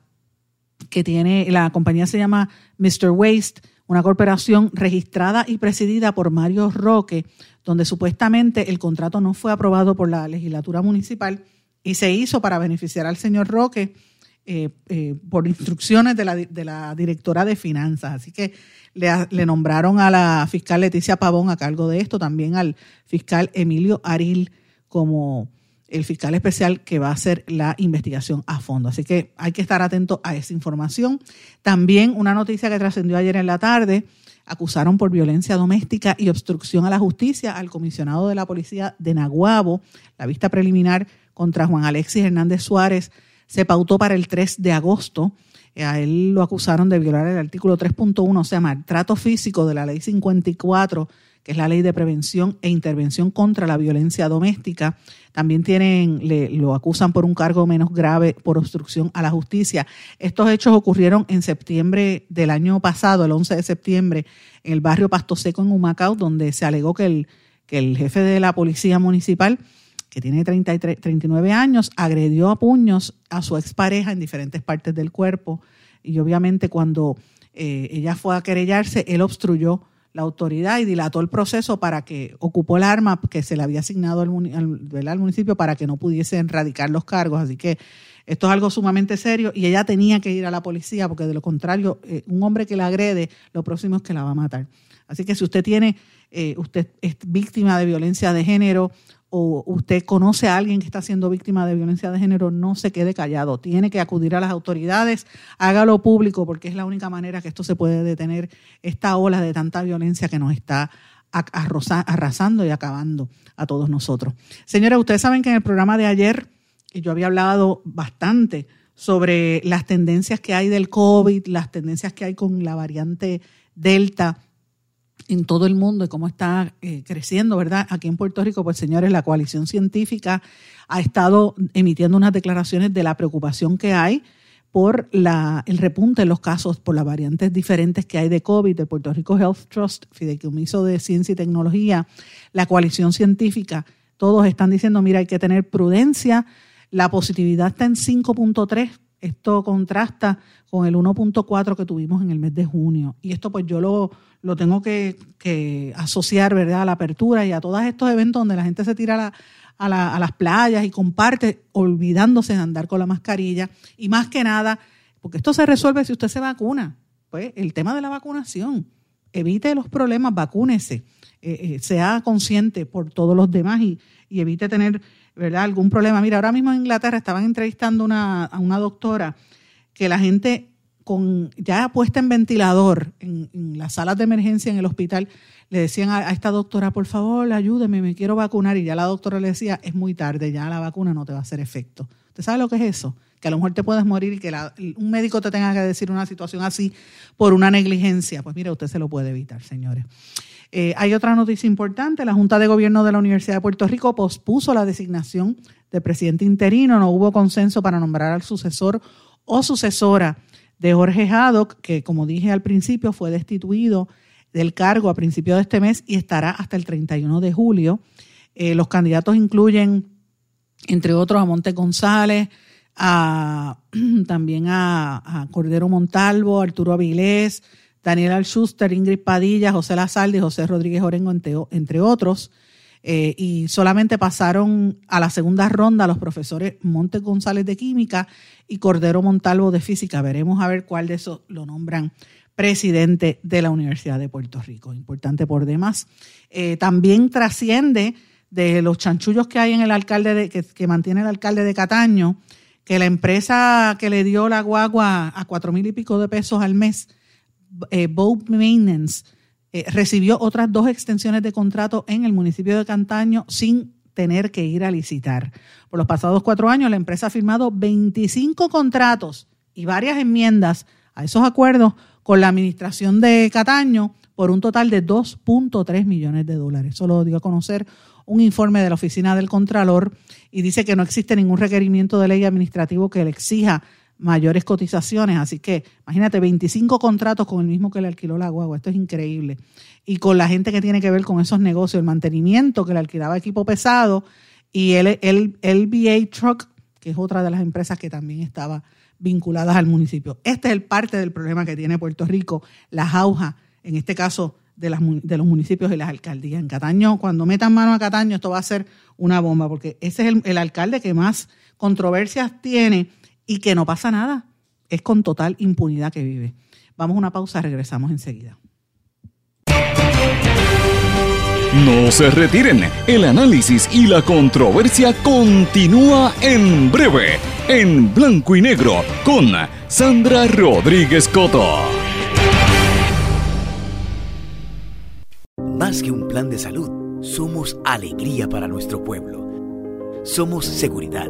que tiene, la compañía se llama Mr. Waste, una corporación registrada y presidida por Mario Roque, donde supuestamente el contrato no fue aprobado por la legislatura municipal y se hizo para beneficiar al señor Roque eh, eh, por instrucciones de la, de la, directora de finanzas. Así que le, le, nombraron a la fiscal Leticia Pavón a cargo de esto, también al fiscal Emilio Aril como el fiscal especial que va a hacer la investigación a fondo. Así que hay que estar atento a esa información. También una noticia que trascendió ayer en la tarde, acusaron por violencia doméstica y obstrucción a la justicia al comisionado de la policía de Naguabo. La vista preliminar contra Juan Alexis Hernández Suárez se pautó para el 3 de agosto. A él lo acusaron de violar el artículo 3.1, o sea, maltrato físico de la ley 54 es la ley de prevención e intervención contra la violencia doméstica. También tienen, le, lo acusan por un cargo menos grave por obstrucción a la justicia. Estos hechos ocurrieron en septiembre del año pasado, el 11 de septiembre, en el barrio Pasto Seco en Humacao, donde se alegó que el, que el jefe de la policía municipal, que tiene 33, 39 años, agredió a puños a su expareja en diferentes partes del cuerpo. Y obviamente cuando eh, ella fue a querellarse, él obstruyó la autoridad y dilató el proceso para que ocupó el arma que se le había asignado al, municipio para que no pudiesen erradicar los cargos. Así que esto es algo sumamente serio y ella tenía que ir a la policía porque de lo contrario, eh, un hombre que la agrede, lo próximo es que la va a matar. Así que si usted tiene, eh, usted es víctima de violencia de género o usted conoce a alguien que está siendo víctima de violencia de género, no se quede callado. Tiene que acudir a las autoridades, hágalo público, porque es la única manera que esto se puede detener, esta ola de tanta violencia que nos está arrasando y acabando a todos nosotros. Señora, ustedes saben que en el programa de ayer yo había hablado bastante sobre las tendencias que hay del COVID, las tendencias que hay con la variante Delta en todo el mundo y cómo está eh, creciendo, ¿verdad? Aquí en Puerto Rico, pues señores, la coalición científica ha estado emitiendo unas declaraciones de la preocupación que hay por la, el repunte en los casos por las variantes diferentes que hay de COVID, el Puerto Rico Health Trust, Fideicomiso de Ciencia y Tecnología, la coalición científica, todos están diciendo, mira, hay que tener prudencia, la positividad está en 5.3, esto contrasta con el 1.4 que tuvimos en el mes de junio. Y esto pues yo lo, lo tengo que, asociar, ¿verdad?, a la apertura y a todos estos eventos donde la gente se tira a, las playas y comparte, olvidándose de andar con la mascarilla. Y más que nada, porque esto se resuelve si usted se vacuna. Pues el tema de la vacunación. Evite los problemas, vacúnese. Eh, eh, sea consciente por todos los demás y, evite tener ¿verdad? algún problema. Mira, ahora mismo en Inglaterra estaban entrevistando una, a una doctora que la gente con ya puesta en ventilador en, las salas de emergencia en el hospital, le decían a, esta doctora, por favor, ayúdeme, me quiero vacunar. Y ya la doctora le decía, es muy tarde, ya la vacuna no te va a hacer efecto. ¿Usted sabe lo que es eso? Que a lo mejor te puedes morir y que un médico te tenga que decir una situación así por una negligencia. Pues mira, usted se lo puede evitar, señores. Eh, hay otra noticia importante. La Junta de Gobierno de la Universidad de Puerto Rico pospuso la designación de presidente interino. No hubo consenso para nombrar al sucesor o sucesora de Jorge Haddock, que como dije al principio fue destituido del cargo a principios de este mes y estará hasta el 31 de julio. Eh, los candidatos incluyen, entre otros, a Monte González, a, [clears throat] también a, Cordero Montalvo, Arturo Avilés, Daniel Alschuster, Ingrid Padilla, José Lazalde y José Rodríguez Orengo, entre, otros. Eh, y solamente pasaron a la segunda ronda los profesores Montes González de Química y Cordero Montalvo de Física. Veremos a ver cuál de esos lo nombran presidente de la Universidad de Puerto Rico. Importante por demás. Eh, también trasciende de los chanchullos que hay en el alcalde de, que, mantiene el alcalde de Cataño, que la empresa que le dio la guagua a cuatro mil y pico de pesos al mes eh, Boat Maintenance eh, recibió otras dos extensiones de contrato en el municipio de Cantaño sin tener que ir a licitar. Por los pasados cuatro años, la empresa ha firmado 25 contratos y varias enmiendas a esos acuerdos con la administración de Cataño por un total de 2.3 millones de dólares. Eso lo dio a conocer un informe de la Oficina del Contralor y dice que no existe ningún requerimiento de ley administrativo que le exija mayores cotizaciones. Así que imagínate, 25 contratos con el mismo que le alquiló la guagua. Esto es increíble. Y con la gente que tiene que ver con esos negocios, el mantenimiento, que le alquilaba equipo pesado, y el, el, el LBA Truck, que es otra de las empresas que también estaba vinculadas al municipio. Este es el parte del problema que tiene Puerto Rico, la jauja, en este caso de, las, de los municipios y las alcaldías. En Cataño, cuando metan mano a Cataño, esto va a ser una bomba, porque ese es el, el alcalde que más controversias tiene y que no pasa nada. Es con total impunidad que vive. Vamos a una pausa, regresamos enseguida. No se retiren, el análisis y la controversia continúa en breve, en blanco y negro, con Sandra Rodríguez Coto. Más que un plan de salud, somos alegría para nuestro pueblo. Somos seguridad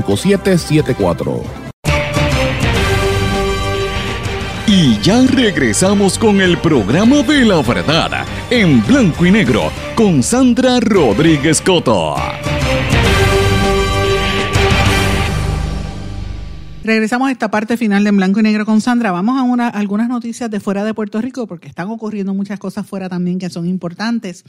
5774. Y ya regresamos con el programa de la verdad en blanco y negro con Sandra Rodríguez Coto. Regresamos a esta parte final de En Blanco y Negro con Sandra. Vamos a, una, algunas noticias de fuera de Puerto Rico porque están ocurriendo muchas cosas fuera también que son importantes.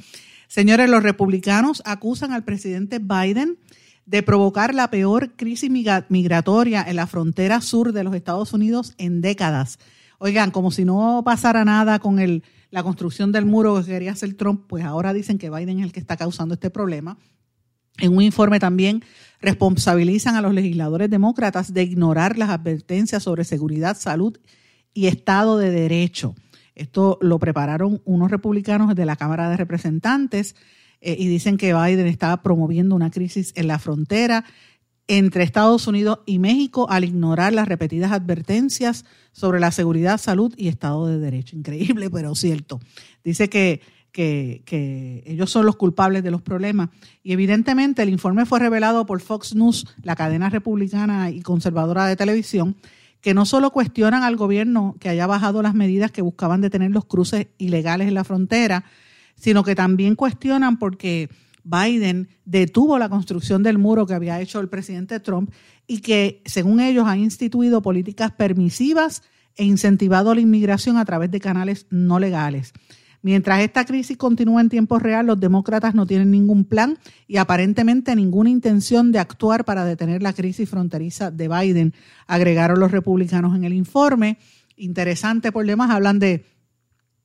Señores, los republicanos acusan al presidente Biden de provocar la peor crisis migratoria en la frontera sur de los Estados Unidos en décadas. Oigan, como si no pasara nada con el, la construcción del muro que quería hacer Trump, pues ahora dicen que Biden es el que está causando este problema. En un informe también responsabilizan a los legisladores demócratas de ignorar las advertencias sobre seguridad, salud y Estado de Derecho. Esto lo prepararon unos republicanos de la Cámara de Representantes eh, y dicen que Biden está promoviendo una crisis en la frontera entre Estados Unidos y México al ignorar las repetidas advertencias sobre la seguridad, salud y Estado de Derecho. Increíble, pero cierto. Dice que, que, que, ellos son los culpables de los problemas. Y evidentemente el informe fue revelado por Fox News, la cadena republicana y conservadora de televisión, que no solo cuestionan al gobierno que haya bajado las medidas que buscaban detener los cruces ilegales en la frontera, sino que también cuestionan porque Biden detuvo la construcción del muro que había hecho el presidente Trump y que, según ellos, ha instituido políticas permisivas e incentivado la inmigración a través de canales no legales. Mientras esta crisis continúa en tiempo real, los demócratas no tienen ningún plan y aparentemente ninguna intención de actuar para detener la crisis fronteriza de Biden, agregaron los republicanos en el informe. Interesante por demás, hablan de,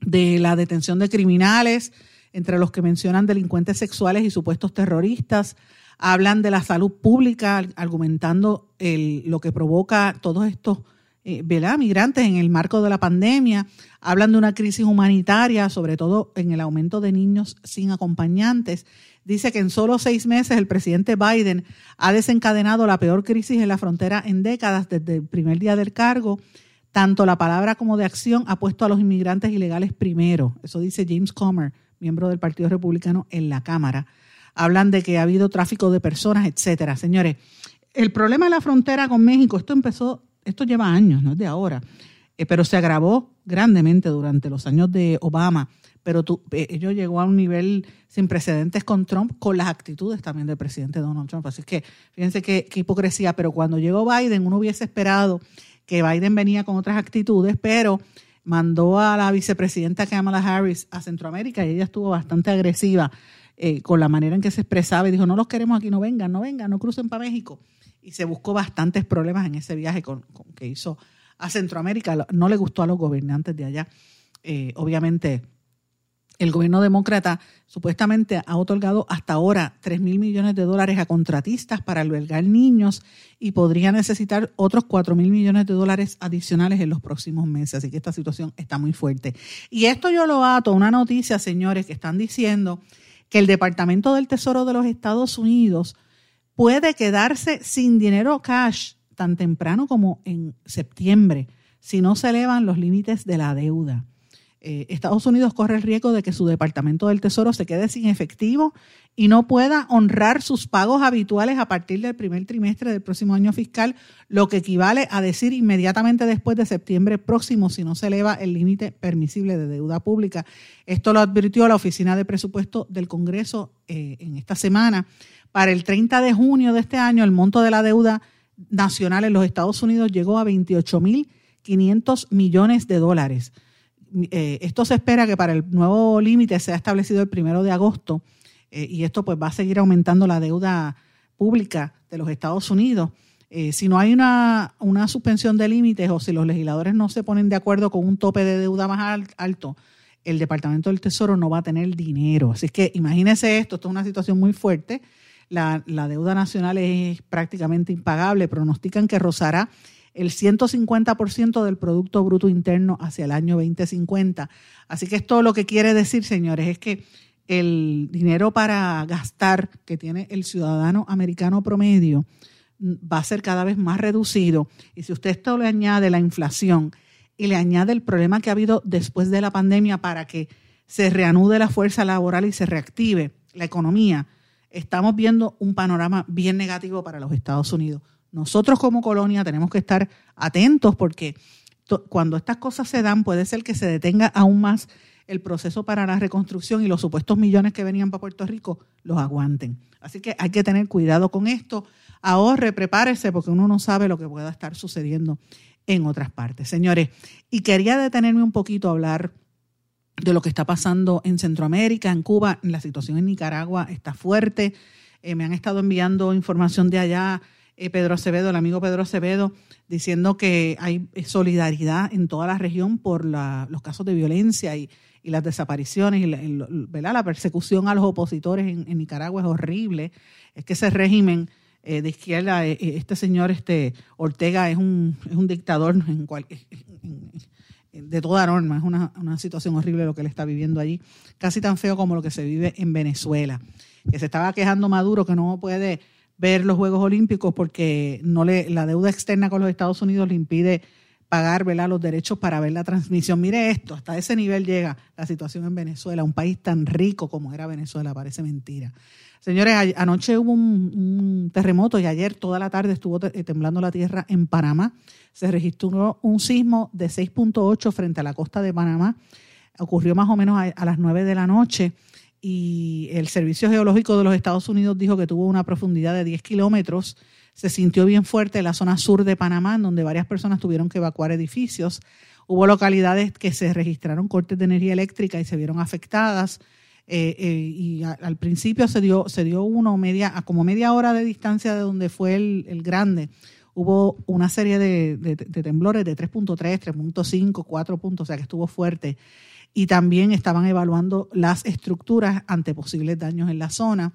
de la detención de criminales, entre los que mencionan delincuentes sexuales y supuestos terroristas. Hablan de la salud pública, argumentando el, lo que provoca todos estos eh, migrantes en el marco de la pandemia, hablan de una crisis humanitaria, sobre todo en el aumento de niños sin acompañantes. Dice que en solo seis meses el presidente Biden ha desencadenado la peor crisis en la frontera en décadas desde el primer día del cargo. Tanto la palabra como de acción ha puesto a los inmigrantes ilegales primero. Eso dice James Comer, miembro del Partido Republicano en la Cámara. Hablan de que ha habido tráfico de personas, etcétera. Señores, el problema de la frontera con México, esto empezó esto lleva años, no es de ahora, eh, pero se agravó grandemente durante los años de Obama, pero eh, ello llegó a un nivel sin precedentes con Trump, con las actitudes también del presidente Donald Trump. Así que fíjense qué hipocresía, pero cuando llegó Biden, uno hubiese esperado que Biden venía con otras actitudes, pero mandó a la vicepresidenta Kamala Harris a Centroamérica y ella estuvo bastante agresiva eh, con la manera en que se expresaba y dijo, no los queremos aquí, no vengan, no vengan, no crucen para México y se buscó bastantes problemas en ese viaje con, que hizo a Centroamérica. No le gustó a los gobernantes de allá. Eh, obviamente, el gobierno demócrata supuestamente ha otorgado hasta ahora 3 mil millones de dólares a contratistas para albergar niños y podría necesitar otros 4 mil millones de dólares adicionales en los próximos meses. Así que esta situación está muy fuerte. Y esto yo lo ato a una noticia, señores, que están diciendo que el Departamento del Tesoro de los Estados Unidos puede quedarse sin dinero cash tan temprano como en septiembre si no se elevan los límites de la deuda. Eh, Estados Unidos corre el riesgo de que su Departamento del Tesoro se quede sin efectivo y no pueda honrar sus pagos habituales a partir del primer trimestre del próximo año fiscal, lo que equivale a decir inmediatamente después de septiembre próximo si no se eleva el límite permisible de deuda pública. Esto lo advirtió la Oficina de Presupuesto del Congreso eh, en esta semana para el 30 de junio de este año, el monto de la deuda nacional en los Estados Unidos llegó a 28.500 millones de dólares. Eh, esto se espera que para el nuevo límite sea establecido el primero de agosto eh, y esto pues va a seguir aumentando la deuda pública de los Estados Unidos. Eh, si no hay una, una suspensión de límites o si los legisladores no se ponen de acuerdo con un tope de deuda más alto, el Departamento del Tesoro no va a tener dinero. Así que imagínense esto, esto es una situación muy fuerte la, deuda nacional es prácticamente impagable. Pronostican que rozará el 150% del Producto Bruto Interno hacia el año 2050. Así que esto lo que quiere decir, señores, es que el dinero para gastar que tiene el ciudadano americano promedio va a ser cada vez más reducido. Y si usted esto le añade la inflación y le añade el problema que ha habido después de la pandemia para que se reanude la fuerza laboral y se reactive la economía, estamos viendo un panorama bien negativo para los Estados Unidos. Nosotros como colonia tenemos que estar atentos porque cuando estas cosas se dan puede ser que se detenga aún más el proceso para la reconstrucción y los supuestos millones que venían para Puerto Rico los aguanten. Así que hay que tener cuidado con esto. Ahorre, prepárese porque uno no sabe lo que pueda estar sucediendo en otras partes. Señores, y quería detenerme un poquito a hablar de lo que está pasando en Centroamérica, en Cuba, la situación en Nicaragua está fuerte. Eh, me han estado enviando información de allá eh, Pedro Acevedo, el amigo Pedro Acevedo, diciendo que hay solidaridad en toda la región por los casos de violencia y, las desapariciones y la, la, persecución a los opositores en, Nicaragua es horrible. Es que ese régimen eh, de izquierda, este señor este Ortega es un, dictador en, cual, de toda norma. Es una, situación horrible lo que él está viviendo allí, casi tan feo como lo que se vive en Venezuela. Que se estaba quejando Maduro que no puede ver los Juegos Olímpicos porque no le, la deuda externa con los Estados Unidos le impide pagar ¿verdad? los derechos para ver la transmisión. Mire esto, hasta ese nivel llega la situación en Venezuela, un país tan rico como era Venezuela, parece mentira. Señores, anoche hubo un, terremoto y ayer toda la tarde estuvo eh, temblando la tierra en Panamá. Se registró un sismo de 6.8 frente a la costa de Panamá. Ocurrió más o menos a, las 9 de la noche y el Servicio Geológico de los Estados Unidos dijo que tuvo una profundidad de 10 kilómetros. Se sintió bien fuerte en la zona sur de Panamá, donde varias personas tuvieron que evacuar edificios. Hubo localidades que se registraron cortes de energía eléctrica y se vieron afectadas. Eh, eh, y al principio se dio, se dio uno media, a como media hora de distancia de donde fue el, grande, hubo una serie de, temblores de 3.3, 3.5, 4 puntos, o sea que estuvo fuerte. Y también estaban evaluando las estructuras ante posibles daños en la zona,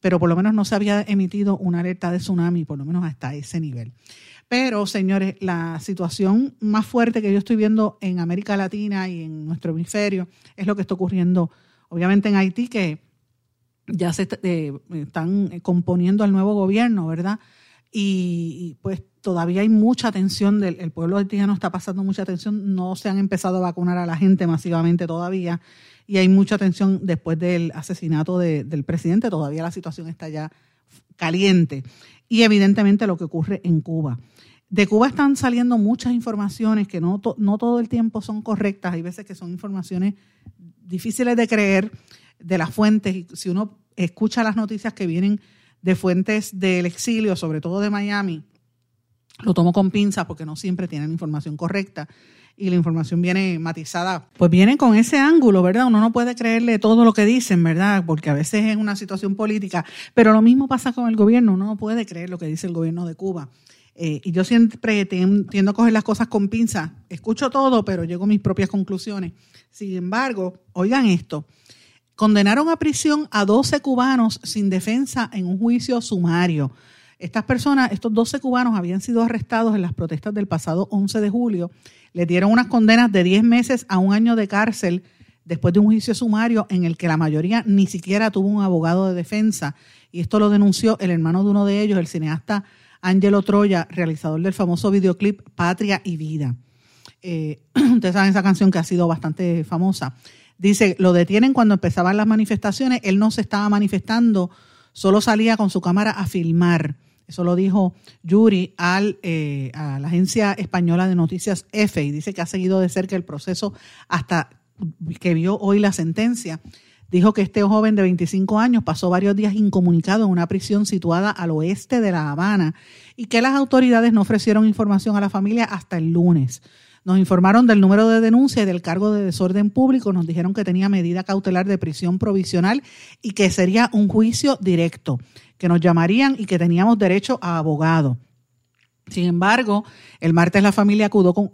pero por lo menos no se había emitido una alerta de tsunami, por lo menos hasta ese nivel. Pero, señores, la situación más fuerte que yo estoy viendo en América Latina y en nuestro hemisferio es lo que está ocurriendo obviamente en Haití, que ya se eh, están componiendo el nuevo gobierno, ¿verdad? Y, pues todavía hay mucha tensión, del, el pueblo haitiano está pasando mucha tensión, no se han empezado a vacunar a la gente masivamente todavía, y hay mucha tensión después del asesinato del presidente, todavía la situación está ya caliente. Y evidentemente lo que ocurre en Cuba. De Cuba están saliendo muchas informaciones que no, no todo el tiempo son correctas, hay veces que son informaciones difíciles de creer de las fuentes. Y si uno escucha las noticias que vienen de fuentes del exilio, sobre todo de Miami, lo tomo con pinza porque no siempre tienen información correcta y la información viene matizada, pues viene con ese ángulo, ¿verdad? Uno no puede creerle todo lo que dicen, ¿verdad? Porque a veces es una situación política, pero lo mismo pasa con el gobierno, uno no puede creer lo que dice el gobierno de Cuba. Eh, y yo siempre tiendo a coger las cosas con pinza. Escucho todo, pero llego a mis propias conclusiones. Sin embargo, oigan esto. Condenaron a prisión a 12 cubanos sin defensa en un juicio sumario. Estas personas, estos 12 cubanos habían sido arrestados en las protestas del pasado 11 de julio. Les dieron unas condenas de 10 meses a un año de cárcel después de un juicio sumario en el que la mayoría ni siquiera tuvo un abogado de defensa. Y esto lo denunció el hermano de uno de ellos, el cineasta Angelo Troya, realizador del famoso videoclip Patria y Vida. Eh, [clears throat] ustedes saben esa canción que ha sido bastante famosa. Dice, lo detienen cuando empezaban las manifestaciones, él no se estaba manifestando, solo salía con su cámara a filmar. Eso lo dijo Yuri al, eh, a la agencia española de noticias EFE y dice que ha seguido de cerca el proceso hasta que vio hoy la sentencia. Dijo que este joven de 25 años pasó varios días incomunicado en una prisión situada al oeste de La Habana y que las autoridades no ofrecieron información a la familia hasta el lunes. Nos informaron del número de denuncia y del cargo de desorden público, nos dijeron que tenía medida cautelar de prisión provisional y que sería un juicio directo, que nos llamarían y que teníamos derecho a abogado. Sin embargo, el martes la familia acudió con,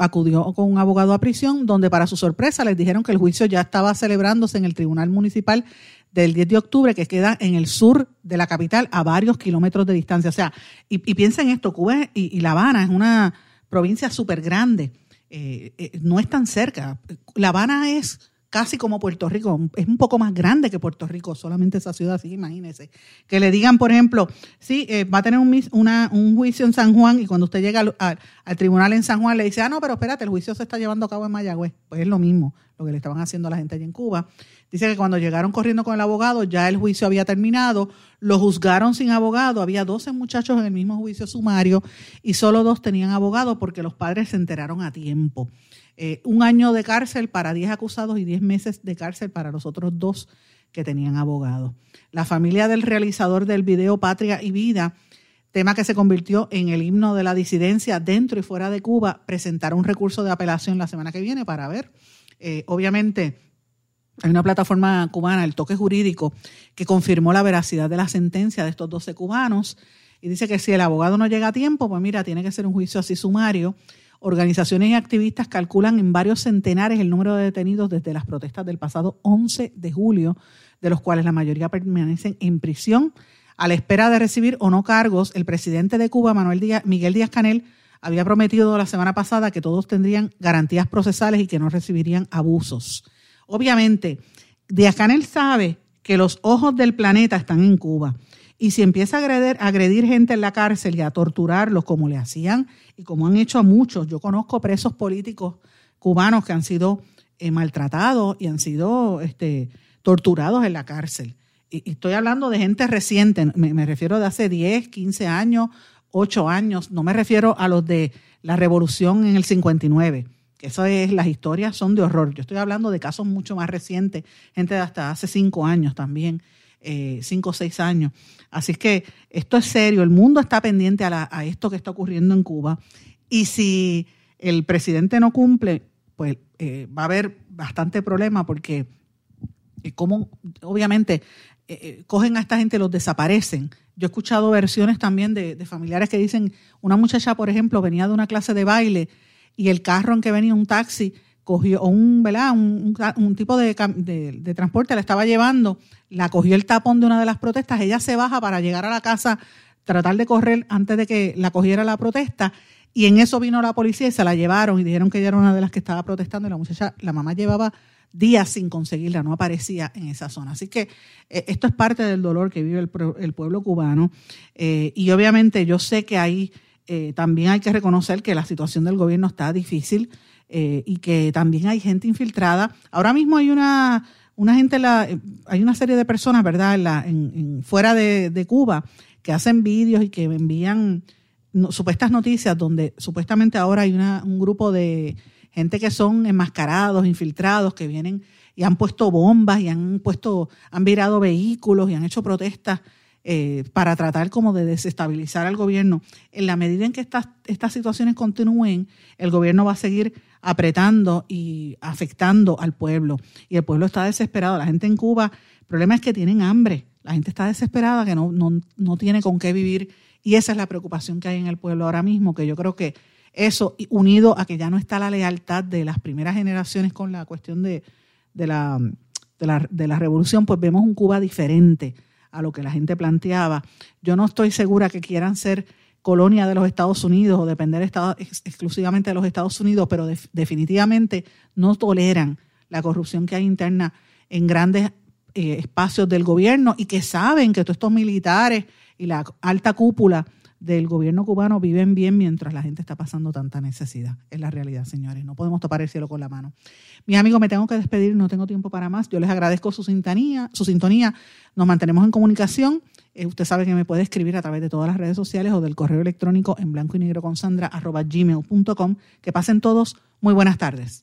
un abogado a prisión, donde para su sorpresa les dijeron que el juicio ya estaba celebrándose en el Tribunal Municipal del 10 de octubre, que queda en el sur de la capital, a varios kilómetros de distancia. O sea, y, piensen esto, Cuba y, La Habana es una provincia súper grande, eh, eh, no es tan cerca. La Habana es casi como Puerto Rico, es un poco más grande que Puerto Rico, solamente esa ciudad, así imagínese. Que le digan, por ejemplo, sí, eh, va a tener un, un, juicio en San Juan y cuando usted llega al, tribunal en San Juan le dice, ah, no, pero espérate, el juicio se está llevando a cabo en Mayagüez. Pues es lo mismo, lo que le estaban haciendo a la gente allí en Cuba. Dice que cuando llegaron corriendo con el abogado, ya el juicio había terminado, lo juzgaron sin abogado, había 12 muchachos en el mismo juicio sumario y solo dos tenían abogado porque los padres se enteraron a tiempo. Eh, un año de cárcel para 10 acusados y 10 meses de cárcel para los otros dos que tenían abogado. La familia del realizador del video Patria y Vida, tema que se convirtió en el himno de la disidencia dentro y fuera de Cuba, presentará un recurso de apelación la semana que viene para ver. Eh, obviamente, hay una plataforma cubana, el toque jurídico, que confirmó la veracidad de la sentencia de estos 12 cubanos y dice que si el abogado no llega a tiempo, pues mira, tiene que ser un juicio así sumario Organizaciones y activistas calculan en varios centenares el número de detenidos desde las protestas del pasado 11 de julio, de los cuales la mayoría permanecen en prisión a la espera de recibir o no cargos. El presidente de Cuba, Manuel Díaz, Miguel Díaz Canel, había prometido la semana pasada que todos tendrían garantías procesales y que no recibirían abusos. Obviamente, Díaz Canel sabe que los ojos del planeta están en Cuba Y si empieza a agredir, agredir gente en la cárcel y a torturarlos como le hacían y como han hecho a muchos, yo conozco presos políticos cubanos que han sido eh, maltratados y han sido este, torturados en la cárcel. Y, estoy hablando de gente reciente, me, refiero de hace 10, 15 años, 8 años, no me refiero a los de la revolución en el 59 eso es, las historias son de horror. Yo estoy hablando de casos mucho más recientes, gente de hasta hace cinco años también, eh, cinco o seis años. Así es que esto es serio, el mundo está pendiente a, esto que está ocurriendo en Cuba. Y si el presidente no cumple, pues eh, va a haber bastante problema porque eh, como obviamente cogen a esta gente, los desaparecen. Yo he escuchado versiones también de familiares que dicen, una muchacha, por ejemplo, venía de una clase de baile y el carro en que venía un taxi cogió un, ¿verdad? un, un, tipo de, de, transporte, la estaba llevando, la cogió el tapón de una de las protestas, ella se baja para llegar a la casa, tratar de correr antes de que la cogiera la protesta, y en eso vino la policía y se la llevaron y dijeron que ella era una de las que estaba protestando y la muchacha, la mamá llevaba días sin conseguirla, no aparecía en esa zona. Así que eh, esto es parte del dolor que vive el, el pueblo cubano eh, y obviamente yo sé que hay eh, también hay que reconocer que la situación del gobierno está difícil eh, y que también hay gente infiltrada. Ahora mismo hay una, una gente, la, hay una serie de personas, ¿verdad?, en la, en, fuera de, Cuba que hacen vídeos y que envían supuestas noticias donde supuestamente ahora hay una, un grupo de gente que son enmascarados, infiltrados, que vienen y han puesto bombas y han puesto, han virado vehículos y han hecho protestas eh, para tratar como de desestabilizar al gobierno. En la medida en que estas, estas situaciones continúen, el gobierno va a seguir apretando y afectando al pueblo. Y el pueblo está desesperado. La gente en Cuba, el problema es que tienen hambre. La gente está desesperada, que no, no, no tiene con qué vivir. Y esa es la preocupación que hay en el pueblo ahora mismo, que yo creo que eso, unido a que ya no está la lealtad de las primeras generaciones con la cuestión de, de, la, de, la, de la revolución, pues vemos un Cuba diferente a lo que la gente planteaba. Yo no estoy segura que quieran ser colonia de los Estados Unidos o depender exclusivamente de los Estados Unidos, pero definitivamente no toleran la corrupción que hay interna en grandes eh, espacios del gobierno y que saben que todos estos militares y la alta cúpula del gobierno cubano viven bien mientras la gente está pasando tanta necesidad. Es la realidad, señores. No podemos topar el cielo con la mano. Mi amigo, me tengo que despedir, no tengo tiempo para más. Yo les agradezco su sintonía. Su sintonía. Nos mantenemos en comunicación. Eh, usted sabe que me puede escribir a través de todas las redes sociales o del correo electrónico en blanco y negro con sandra arroba gmail.com. Que pasen todos. Muy buenas tardes.